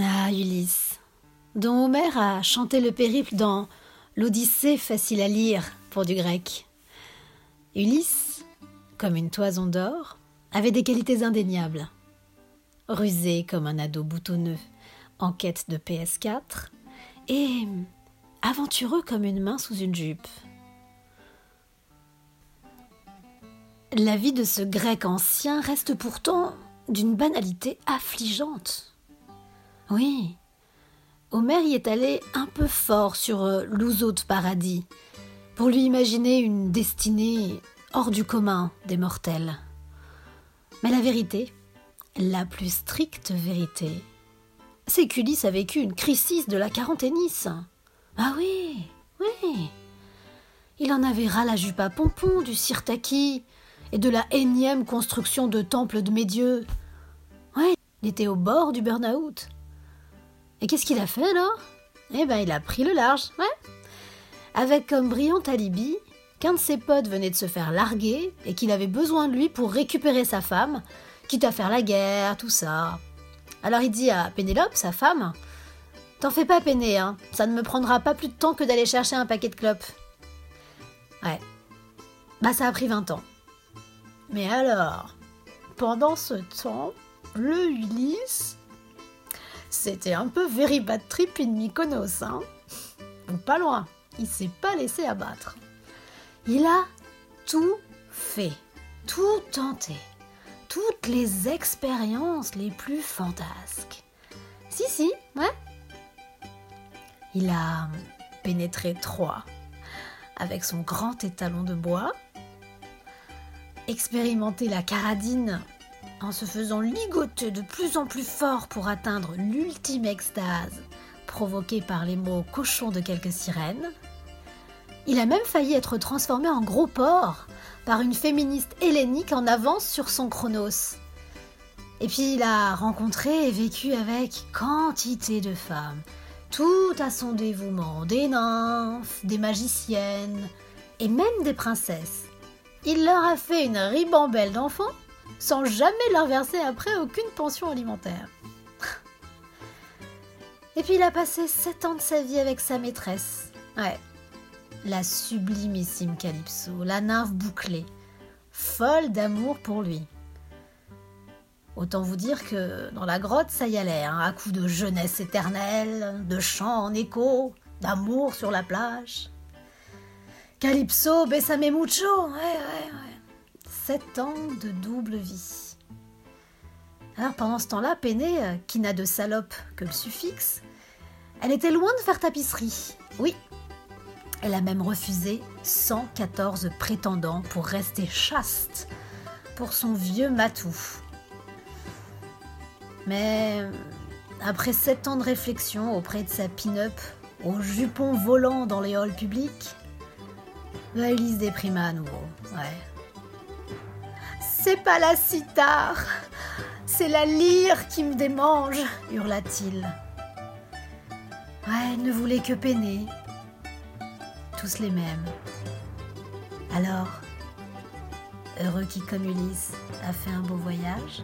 Ah, Ulysse, dont Homère a chanté le périple dans L'Odyssée facile à lire pour du grec. Ulysse, comme une toison d'or, avait des qualités indéniables. Rusé comme un ado boutonneux en quête de PS4 et aventureux comme une main sous une jupe. La vie de ce grec ancien reste pourtant d'une banalité affligeante. Oui, Homère y est allé un peu fort sur euh, l'ouzo de paradis, pour lui imaginer une destinée hors du commun des mortels. Mais la vérité, la plus stricte vérité, c'est qu'Ulysse a vécu une crise de la quaranténisse. Ah oui, oui. Il en avait ras la jupe à pompons du Sirtaki et de la énième construction de temple de Médieu. Ouais, il était au bord du burn-out. Et qu'est-ce qu'il a fait alors? Eh ben, il a pris le large, ouais. Avec comme brillant alibi qu'un de ses potes venait de se faire larguer et qu'il avait besoin de lui pour récupérer sa femme, quitte à faire la guerre, tout ça. Alors il dit à Pénélope, sa femme, T'en fais pas, Péné, hein. ça ne me prendra pas plus de temps que d'aller chercher un paquet de clopes. Ouais. Bah ça a pris 20 ans. Mais alors, pendant ce temps, le Ulysse, c'était un peu very trip in Mykonos, hein. pas loin, il s'est pas laissé abattre. Il a tout fait, tout tenté, toutes les expériences les plus fantasques. Si, si, ouais. Il a pénétré Troie avec son grand étalon de bois, expérimenté la caradine en se faisant ligoter de plus en plus fort pour atteindre l'ultime extase provoquée par les mots cochons de quelques sirènes. Il a même failli être transformé en gros porc par une féministe hellénique en avance sur son chronos. Et puis il a rencontré et vécu avec quantité de femmes, tout à son dévouement, des nymphes, des magiciennes et même des princesses. Il leur a fait une ribambelle d'enfants sans jamais leur verser après aucune pension alimentaire. Et puis il a passé sept ans de sa vie avec sa maîtresse. Ouais, la sublimissime Calypso, la nymphe bouclée, folle d'amour pour lui. Autant vous dire que dans la grotte, ça y allait, hein, à coup de jeunesse éternelle, de chants en écho, d'amour sur la plage. Calypso, besame mucho, ouais, ouais, ouais. Sept ans de double vie. Alors pendant ce temps-là, Péné, euh, qui n'a de salope que le suffixe, elle était loin de faire tapisserie. Oui, elle a même refusé 114 prétendants pour rester chaste pour son vieux matou. Mais après sept ans de réflexion auprès de sa pin-up, au jupon volant dans les halls publics, la Elise déprima à nouveau. Ouais. C'est pas la cithare, c'est la lyre qui me démange, hurla-t-il. Ouais, ne voulait que peiner, tous les mêmes. Alors, heureux qui comme Ulysse a fait un beau voyage?